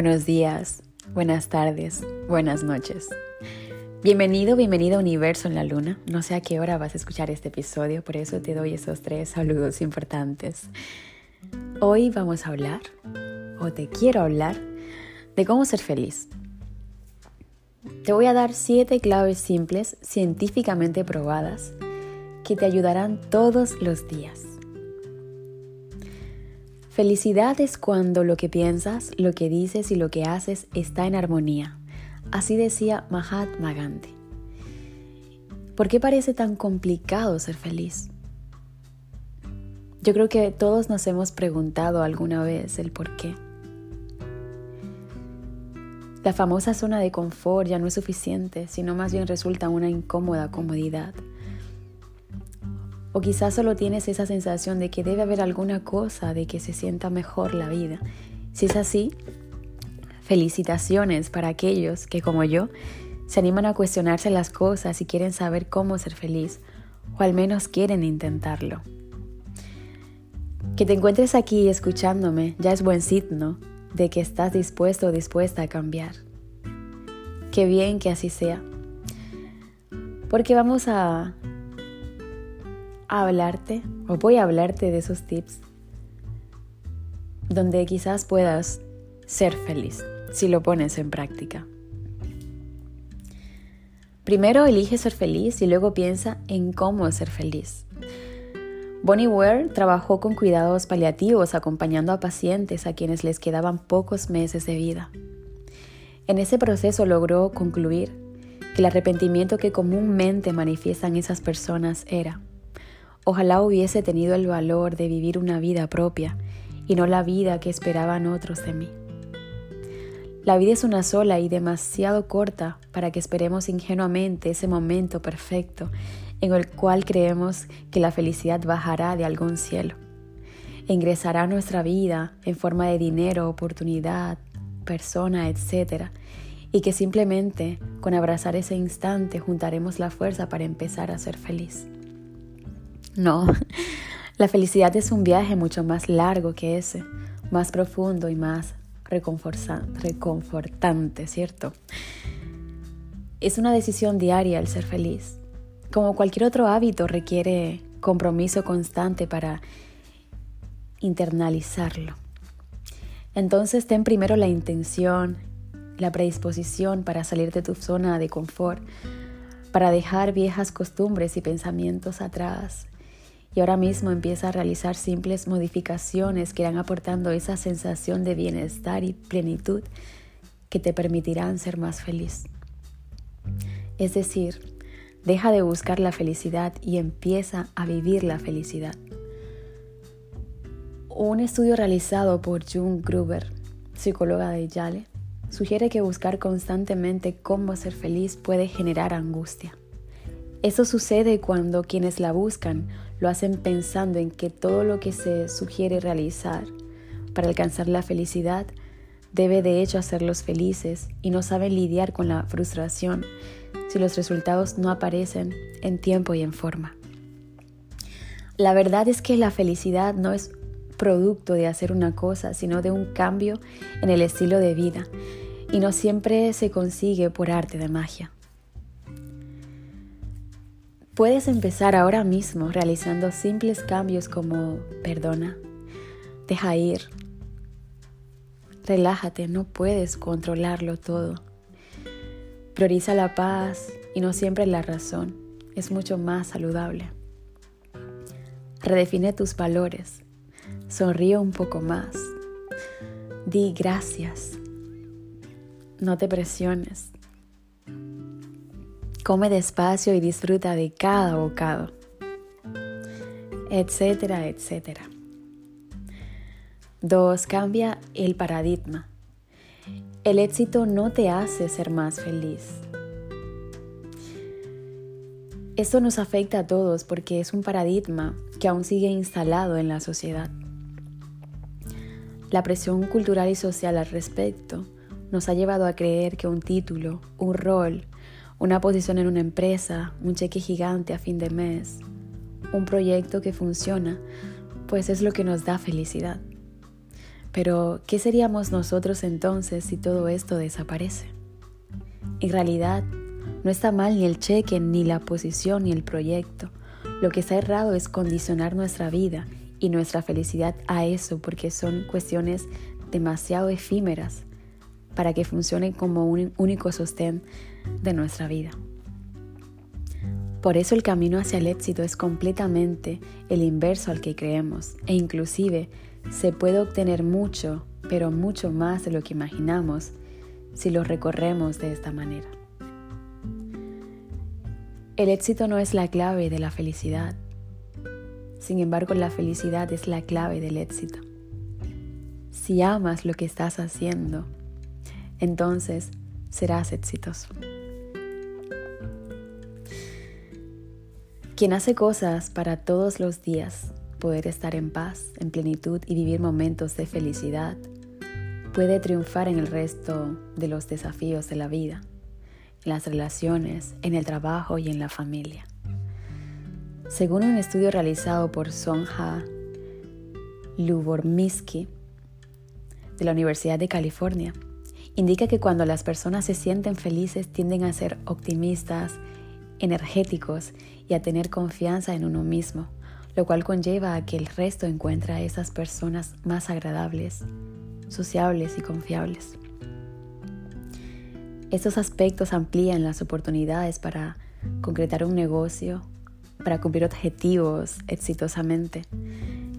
Buenos días, buenas tardes, buenas noches. Bienvenido, bienvenido a Universo en la Luna. No sé a qué hora vas a escuchar este episodio, por eso te doy esos tres saludos importantes. Hoy vamos a hablar, o te quiero hablar, de cómo ser feliz. Te voy a dar siete claves simples, científicamente probadas, que te ayudarán todos los días. Felicidad es cuando lo que piensas, lo que dices y lo que haces está en armonía. Así decía Mahatma Gandhi. ¿Por qué parece tan complicado ser feliz? Yo creo que todos nos hemos preguntado alguna vez el por qué. La famosa zona de confort ya no es suficiente, sino más bien resulta una incómoda comodidad. O quizás solo tienes esa sensación de que debe haber alguna cosa de que se sienta mejor la vida. Si es así, felicitaciones para aquellos que, como yo, se animan a cuestionarse las cosas y quieren saber cómo ser feliz, o al menos quieren intentarlo. Que te encuentres aquí escuchándome ya es buen signo de que estás dispuesto o dispuesta a cambiar. Qué bien que así sea. Porque vamos a hablarte o voy a hablarte de esos tips donde quizás puedas ser feliz si lo pones en práctica. Primero elige ser feliz y luego piensa en cómo ser feliz. Bonnie Ware trabajó con cuidados paliativos acompañando a pacientes a quienes les quedaban pocos meses de vida. En ese proceso logró concluir que el arrepentimiento que comúnmente manifiestan esas personas era Ojalá hubiese tenido el valor de vivir una vida propia y no la vida que esperaban otros de mí. La vida es una sola y demasiado corta para que esperemos ingenuamente ese momento perfecto en el cual creemos que la felicidad bajará de algún cielo ingresará a nuestra vida en forma de dinero, oportunidad, persona, etc. Y que simplemente con abrazar ese instante juntaremos la fuerza para empezar a ser feliz. No, la felicidad es un viaje mucho más largo que ese, más profundo y más reconfortante, ¿cierto? Es una decisión diaria el ser feliz. Como cualquier otro hábito requiere compromiso constante para internalizarlo. Entonces ten primero la intención, la predisposición para salir de tu zona de confort, para dejar viejas costumbres y pensamientos atrás y ahora mismo empieza a realizar simples modificaciones que irán aportando esa sensación de bienestar y plenitud que te permitirán ser más feliz. Es decir, deja de buscar la felicidad y empieza a vivir la felicidad. Un estudio realizado por June Gruber, psicóloga de Yale, sugiere que buscar constantemente cómo ser feliz puede generar angustia. Eso sucede cuando quienes la buscan lo hacen pensando en que todo lo que se sugiere realizar para alcanzar la felicidad debe de hecho hacerlos felices y no saben lidiar con la frustración si los resultados no aparecen en tiempo y en forma. La verdad es que la felicidad no es producto de hacer una cosa, sino de un cambio en el estilo de vida y no siempre se consigue por arte de magia. Puedes empezar ahora mismo realizando simples cambios como perdona, deja ir, relájate, no puedes controlarlo todo. Prioriza la paz y no siempre la razón, es mucho más saludable. Redefine tus valores, sonríe un poco más, di gracias, no te presiones, Come despacio y disfruta de cada bocado, etcétera, etcétera. 2. Cambia el paradigma. El éxito no te hace ser más feliz. Esto nos afecta a todos porque es un paradigma que aún sigue instalado en la sociedad. La presión cultural y social al respecto nos ha llevado a creer que un título, un rol, una posición en una empresa, un cheque gigante a fin de mes, un proyecto que funciona, pues es lo que nos da felicidad. Pero, ¿qué seríamos nosotros entonces si todo esto desaparece? En realidad, no está mal ni el cheque, ni la posición, ni el proyecto. Lo que está errado es condicionar nuestra vida y nuestra felicidad a eso porque son cuestiones demasiado efímeras para que funcionen como un único sostén de nuestra vida. Por eso el camino hacia el éxito es completamente el inverso al que creemos e inclusive se puede obtener mucho, pero mucho más de lo que imaginamos si lo recorremos de esta manera. El éxito no es la clave de la felicidad. Sin embargo, la felicidad es la clave del éxito. Si amas lo que estás haciendo, entonces serás exitoso. Quien hace cosas para todos los días poder estar en paz, en plenitud y vivir momentos de felicidad, puede triunfar en el resto de los desafíos de la vida en las relaciones, en el trabajo y en la familia. Según un estudio realizado por Sonja Lubormisky de la Universidad de California, indica que cuando las personas se sienten felices tienden a ser optimistas, energéticos y a tener confianza en uno mismo, lo cual conlleva a que el resto encuentre a esas personas más agradables, sociables y confiables. Estos aspectos amplían las oportunidades para concretar un negocio, para cumplir objetivos exitosamente,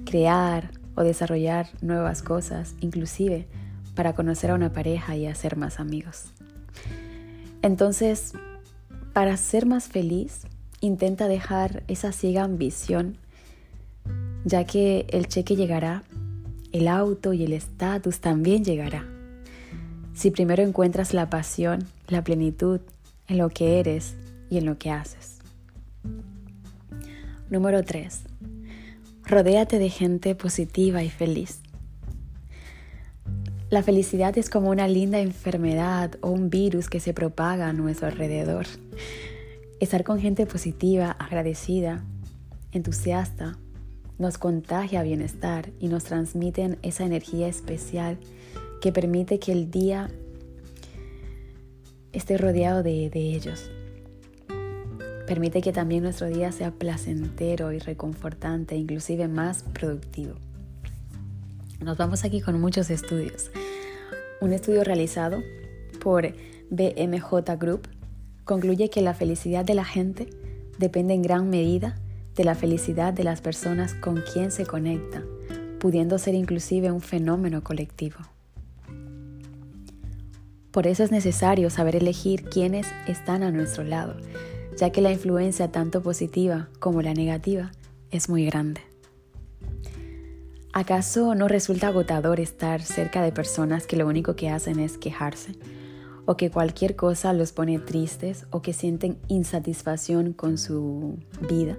crear o desarrollar nuevas cosas, inclusive para conocer a una pareja y hacer más amigos. Entonces, para ser más feliz, intenta dejar esa ciega ambición, ya que el cheque llegará, el auto y el estatus también llegará si primero encuentras la pasión, la plenitud en lo que eres y en lo que haces. Número 3. Rodéate de gente positiva y feliz. La felicidad es como una linda enfermedad o un virus que se propaga a nuestro alrededor. Estar con gente positiva, agradecida, entusiasta, nos contagia bienestar y nos transmiten esa energía especial que permite que el día esté rodeado de, ellos. Permite que también nuestro día sea placentero y reconfortante, inclusive más productivo. Nos vamos aquí con muchos estudios. Un estudio realizado por BMJ Group concluye que la felicidad de la gente depende en gran medida de la felicidad de las personas con quien se conecta, pudiendo ser inclusive un fenómeno colectivo. Por eso es necesario saber elegir quiénes están a nuestro lado, ya que la influencia tanto positiva como la negativa es muy grande. ¿Acaso no resulta agotador estar cerca de personas que lo único que hacen es quejarse? ¿O que cualquier cosa los pone tristes o que sienten insatisfacción con su vida?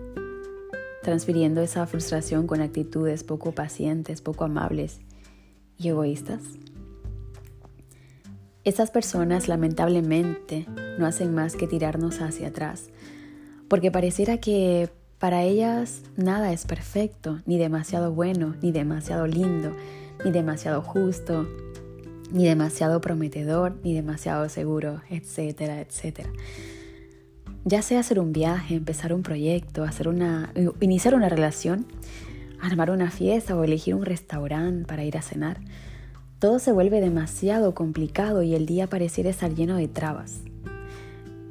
Transfiriendo esa frustración con actitudes poco pacientes, poco amables y egoístas. Estas personas lamentablemente no hacen más que tirarnos hacia atrás, porque pareciera que para ellas nada es perfecto, ni demasiado bueno, ni demasiado lindo, ni demasiado justo, ni demasiado prometedor, ni demasiado seguro, etcétera, etcétera. Ya sea hacer un viaje, empezar un proyecto, hacer una, iniciar una relación, armar una fiesta o elegir un restaurante para ir a cenar, todo se vuelve demasiado complicado y el día pareciera estar lleno de trabas.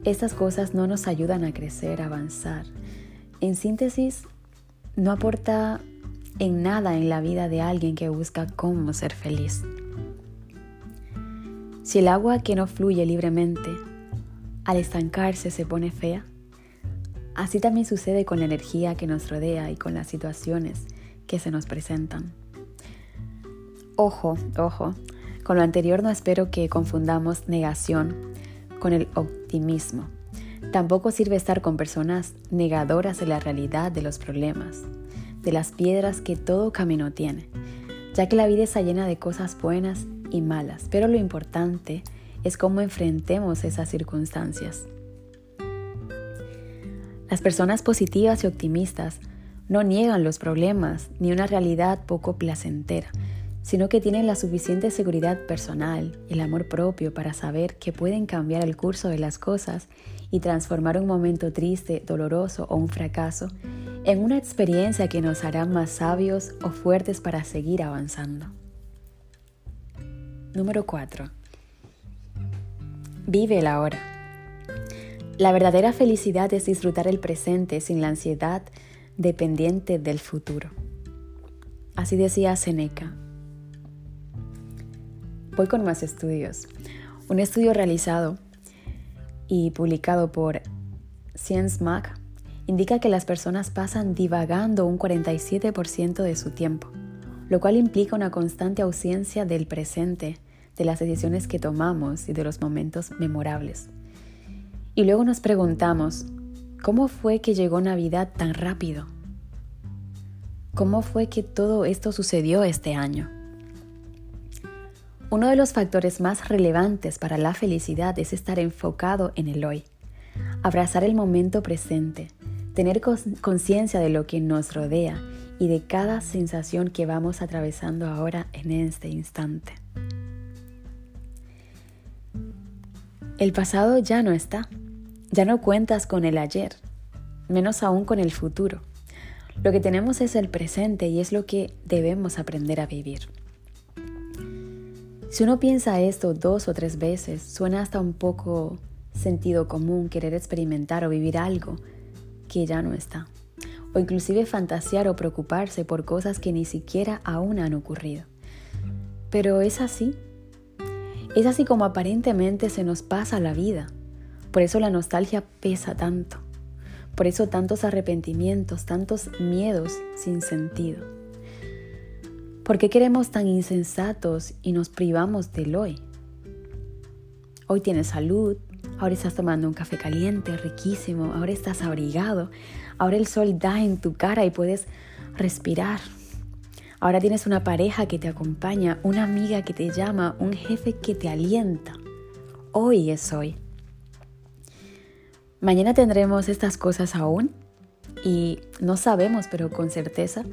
Estas cosas no nos ayudan a crecer, a avanzar. En síntesis, no aporta en nada en la vida de alguien que busca cómo ser feliz. Si el agua que no fluye libremente al estancarse se pone fea, así también sucede con la energía que nos rodea y con las situaciones que se nos presentan. Ojo, ojo, con lo anterior no espero que confundamos negación con el optimismo. Tampoco sirve estar con personas negadoras de la realidad de los problemas, de las piedras que todo camino tiene, ya que la vida está llena de cosas buenas y malas, pero lo importante es cómo enfrentemos esas circunstancias. Las personas positivas y optimistas no niegan los problemas ni una realidad poco placentera, sino que tienen la suficiente seguridad personal, el amor propio para saber que pueden cambiar el curso de las cosas y transformar un momento triste, doloroso o un fracaso en una experiencia que nos hará más sabios o fuertes para seguir avanzando. Número 4. Vive la hora. La verdadera felicidad es disfrutar el presente sin la ansiedad dependiente del futuro. Así decía Seneca. Voy con más estudios. Un estudio realizado y publicado por Science Mag indica que las personas pasan divagando un 47% de su tiempo, lo cual implica una constante ausencia del presente, de las decisiones que tomamos y de los momentos memorables. Y luego nos preguntamos, ¿cómo fue que llegó Navidad tan rápido? ¿Cómo fue que todo esto sucedió este año? Uno de los factores más relevantes para la felicidad es estar enfocado en el hoy, abrazar el momento presente, tener conciencia de lo que nos rodea y de cada sensación que vamos atravesando ahora en este instante. El pasado ya no está, ya no cuentas con el ayer, menos aún con el futuro. Lo que tenemos es el presente y es lo que debemos aprender a vivir. Si uno piensa esto dos o tres veces, suena hasta un poco sentido común querer experimentar o vivir algo que ya no está, o inclusive fantasear o preocuparse por cosas que ni siquiera aún han ocurrido. Pero es así. Es así como aparentemente se nos pasa la vida. Por eso la nostalgia pesa tanto. Por eso tantos arrepentimientos, tantos miedos sin sentido. ¿Por qué queremos tan insensatos y nos privamos del hoy? Hoy tienes salud, Ahora estás tomando un café caliente, riquísimo. Ahora estás abrigado. Ahora el sol da en tu cara y puedes respirar. Ahora tienes una pareja que te acompaña, una amiga que te llama, un jefe que te alienta. Hoy es hoy. Mañana tendremos estas cosas aún y no sabemos, pero con certeza,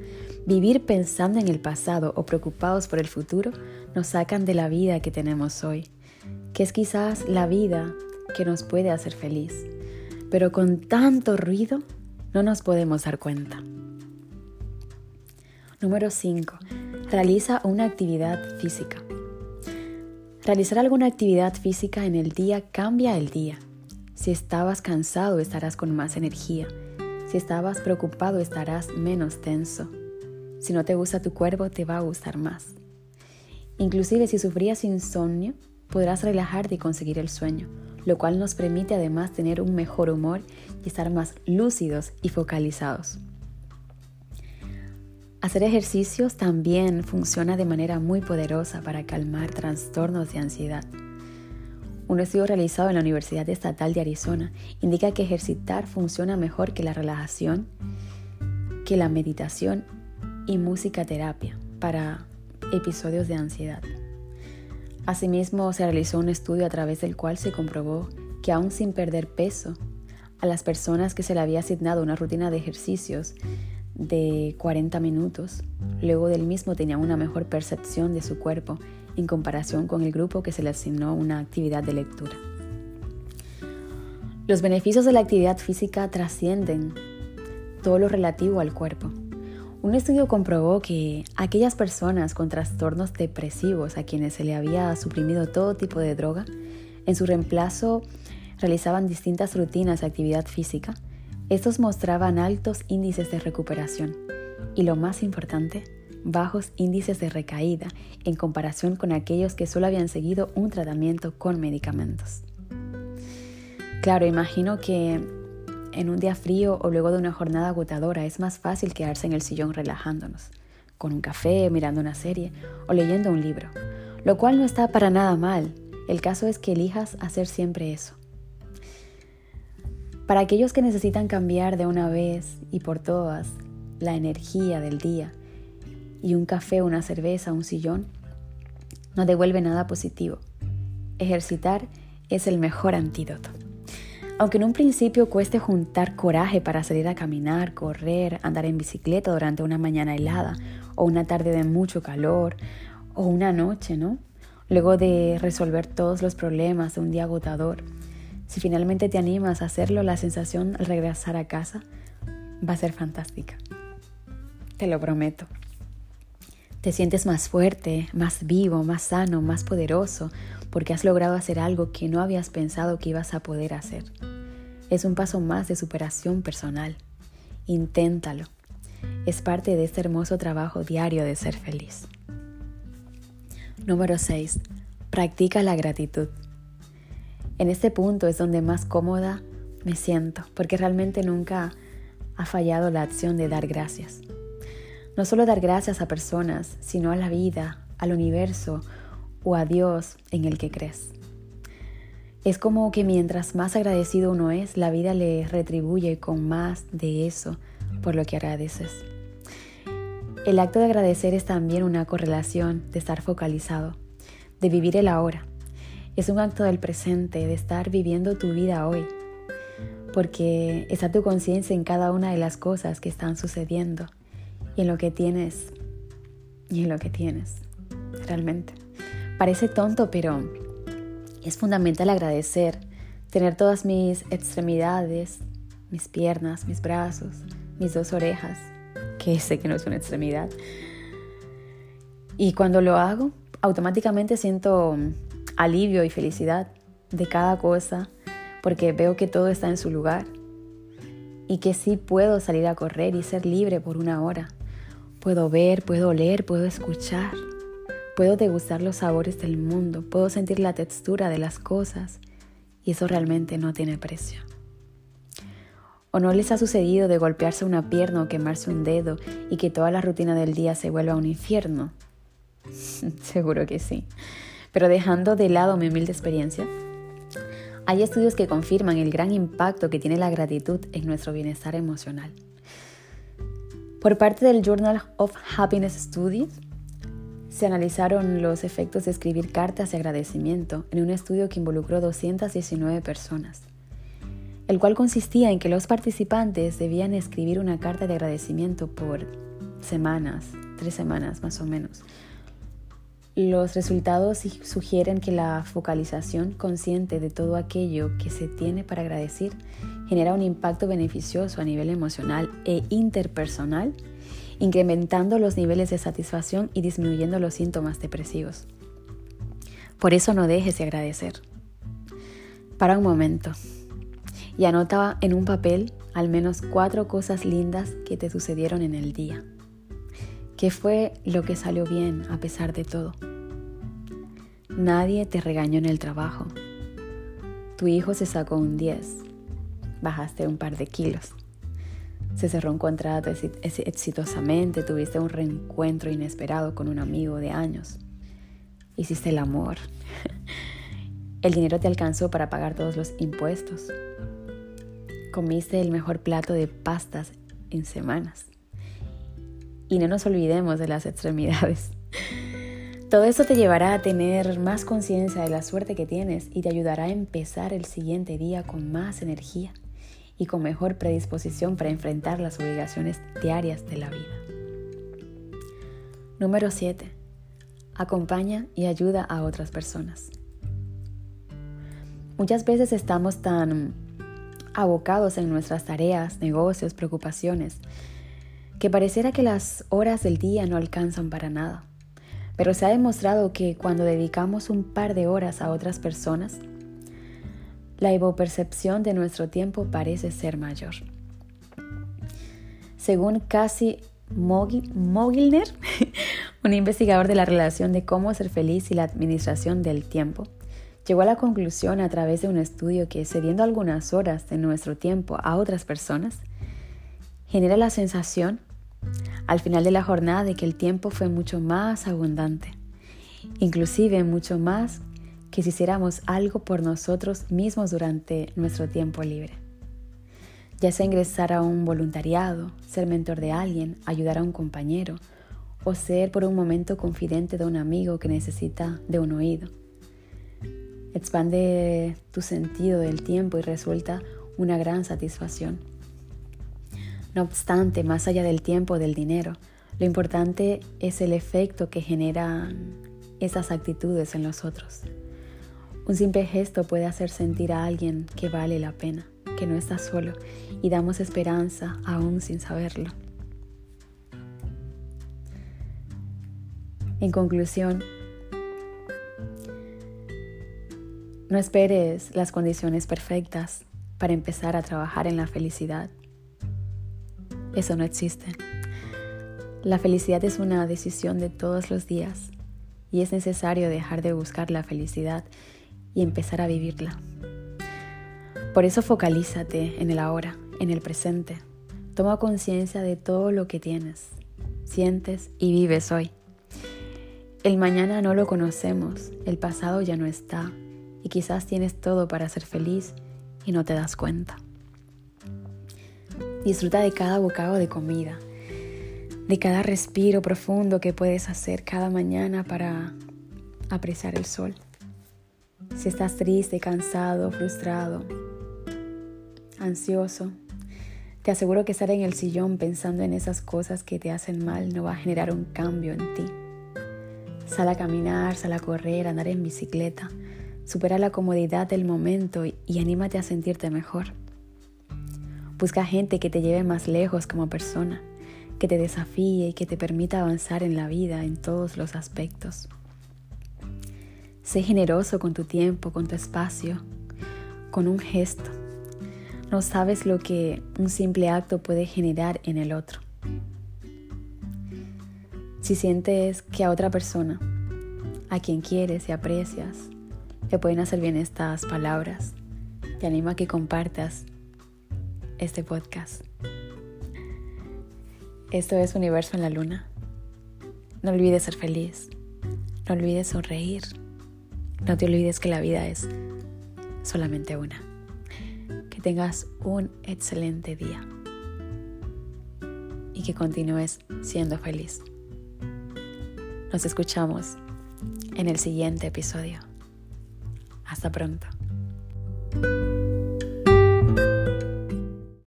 vivir pensando en el pasado o preocupados por el futuro nos sacan de la vida que tenemos hoy, que es quizás la vida que nos puede hacer feliz, pero con tanto ruido no nos podemos dar cuenta. Número 5. Realiza una actividad física. Realizar alguna actividad física en el día cambia el día. Si estabas cansado estarás con más energía. Si estabas preocupado estarás menos tenso. Si no te gusta tu cuerpo te va a gustar más. Inclusive si sufrías insomnio, podrás relajarte y conseguir el sueño, lo cual nos permite además tener un mejor humor y estar más lúcidos y focalizados. Hacer ejercicios también funciona de manera muy poderosa para calmar trastornos de ansiedad. Un estudio realizado en la Universidad Estatal de Arizona indica que ejercitar funciona mejor que la relajación, que la meditación y música terapia para episodios de ansiedad. Asimismo, se realizó un estudio a través del cual se comprobó que aún sin perder peso, a las personas que se le había asignado una rutina de ejercicios de 40 minutos, luego del mismo tenían una mejor percepción de su cuerpo en comparación con el grupo que se le asignó una actividad de lectura. Los beneficios de la actividad física trascienden todo lo relativo al cuerpo. Un estudio comprobó que aquellas personas con trastornos depresivos a quienes se le había suprimido todo tipo de droga, en su reemplazo realizaban distintas rutinas de actividad física, estos mostraban altos índices de recuperación y lo más importante, bajos índices de recaída en comparación con aquellos que solo habían seguido un tratamiento con medicamentos. Claro, imagino que en un día frío o luego de una jornada agotadora es más fácil quedarse en el sillón relajándonos, con un café, mirando una serie o leyendo un libro, lo cual no está para nada mal. El caso es que elijas hacer siempre eso. Para aquellos que necesitan cambiar de una vez y por todas la energía del día y un café, una cerveza, un sillón, no devuelve nada positivo. Ejercitar es el mejor antídoto. Aunque en un principio cueste juntar coraje para salir a caminar, correr, andar en bicicleta durante una mañana helada o una tarde de mucho calor o una noche, ¿no? Luego de resolver todos los problemas de un día agotador, si finalmente te animas a hacerlo, la sensación al regresar a casa va a ser fantástica. Te lo prometo. Te sientes más fuerte, más vivo, más sano, más poderoso, porque has logrado hacer algo que no habías pensado que ibas a poder hacer. Es un paso más de superación personal. Inténtalo. Es parte de este hermoso trabajo diario de ser feliz. Número 6. Practica la gratitud. En este punto es donde más cómoda me siento, porque realmente nunca ha fallado la acción de dar gracias. No solo dar gracias a personas, sino a la vida, al universo o a Dios en el que crees. Es como que mientras más agradecido uno es, la vida le retribuye con más de eso por lo que agradeces. El acto de agradecer es también una correlación de estar focalizado, de vivir el ahora. Es un acto del presente, de estar viviendo tu vida hoy, porque está tu conciencia en cada una de las cosas que están sucediendo y en lo que tienes y en lo que tienes, realmente. Parece tonto, pero es fundamental agradecer, tener todas mis extremidades, mis piernas, mis brazos, mis dos orejas, que sé que no es una extremidad. Y cuando lo hago, automáticamente siento alivio y felicidad de cada cosa, porque veo que todo está en su lugar y que sí puedo salir a correr y ser libre por una hora. Puedo ver, puedo oler, puedo escuchar. Puedo degustar los sabores del mundo, puedo sentir la textura de las cosas y eso realmente no tiene precio. ¿O no les ha sucedido de golpearse una pierna o quemarse un dedo y que toda la rutina del día se vuelva un infierno? Seguro que sí. Pero dejando de lado mi humilde experiencia, hay estudios que confirman el gran impacto que tiene la gratitud en nuestro bienestar emocional. Por parte del Journal of Happiness Studies, se analizaron los efectos de escribir cartas de agradecimiento en un estudio que involucró 219 personas, el cual consistía en que los participantes debían escribir una carta de agradecimiento por semanas, tres semanas más o menos. Los resultados sugieren que la focalización consciente de todo aquello que se tiene para agradecer genera un impacto beneficioso a nivel emocional e interpersonal, incrementando los niveles de satisfacción y disminuyendo los síntomas depresivos. Por eso no dejes de agradecer. Para un momento y anota en un papel al menos cuatro cosas lindas que te sucedieron en el día. ¿Qué fue lo que salió bien a pesar de todo? Nadie te regañó en el trabajo. Tu hijo se sacó un 10 bajaste un par de kilos. Se cerró un contrato exitosamente, tuviste un reencuentro inesperado con un amigo de años. Hiciste el amor. El dinero te alcanzó para pagar todos los impuestos. Comiste el mejor plato de pastas en semanas. Y no nos olvidemos de las extremidades. Todo eso te llevará a tener más conciencia de la suerte que tienes y te ayudará a empezar el siguiente día con más energía y con mejor predisposición para enfrentar las obligaciones diarias de la vida. Número 7. Acompaña y ayuda a otras personas. Muchas veces estamos tan abocados en nuestras tareas, negocios, preocupaciones, que pareciera que las horas del día no alcanzan para nada. Pero se ha demostrado que cuando dedicamos un par de horas a otras personas, la evopercepción de nuestro tiempo parece ser mayor. Según Cassie Mogilner, un investigador de la relación de cómo ser feliz y la administración del tiempo, llegó a la conclusión a través de un estudio que cediendo algunas horas de nuestro tiempo a otras personas, genera la sensación al final de la jornada de que el tiempo fue mucho más abundante, inclusive mucho más que si hiciéramos algo por nosotros mismos durante nuestro tiempo libre. Ya sea ingresar a un voluntariado, ser mentor de alguien, ayudar a un compañero o ser por un momento confidente de un amigo que necesita de un oído. Expande tu sentido del tiempo y resulta una gran satisfacción. No obstante, más allá del tiempo o del dinero, lo importante es el efecto que generan esas actitudes en los otros. Un simple gesto puede hacer sentir a alguien que vale la pena, que no está solo y damos esperanza aún sin saberlo. En conclusión, no esperes las condiciones perfectas para empezar a trabajar en la felicidad. Eso no existe. La felicidad es una decisión de todos los días y es necesario dejar de buscar la felicidad y empezar a vivirla. Por eso focalízate en el ahora, en el presente. Toma conciencia de todo lo que tienes, sientes y vives hoy. El mañana no lo conocemos, el pasado ya no está y quizás tienes todo para ser feliz y no te das cuenta. Disfruta de cada bocado de comida, de cada respiro profundo que puedes hacer cada mañana para apreciar el sol. Si estás triste, cansado, frustrado, ansioso, te aseguro que estar en el sillón pensando en esas cosas que te hacen mal no va a generar un cambio en ti. Sal a caminar, sal a correr, andar en bicicleta. Supera la comodidad del momento y anímate a sentirte mejor. Busca gente que te lleve más lejos como persona que te desafíe y que te permita avanzar en la vida en todos los aspectos. Sé generoso con tu tiempo, con tu espacio, con un gesto. No sabes lo que un simple acto puede generar en el otro. Si sientes que a otra persona, a quien quieres y aprecias, le pueden hacer bien estas palabras, te animo a que compartas este podcast. Esto es Universo en la Luna. No olvides ser feliz. No olvides sonreír. No te olvides que la vida es solamente una. Que tengas un excelente día. Y que continúes siendo feliz. Nos escuchamos en el siguiente episodio. Hasta pronto.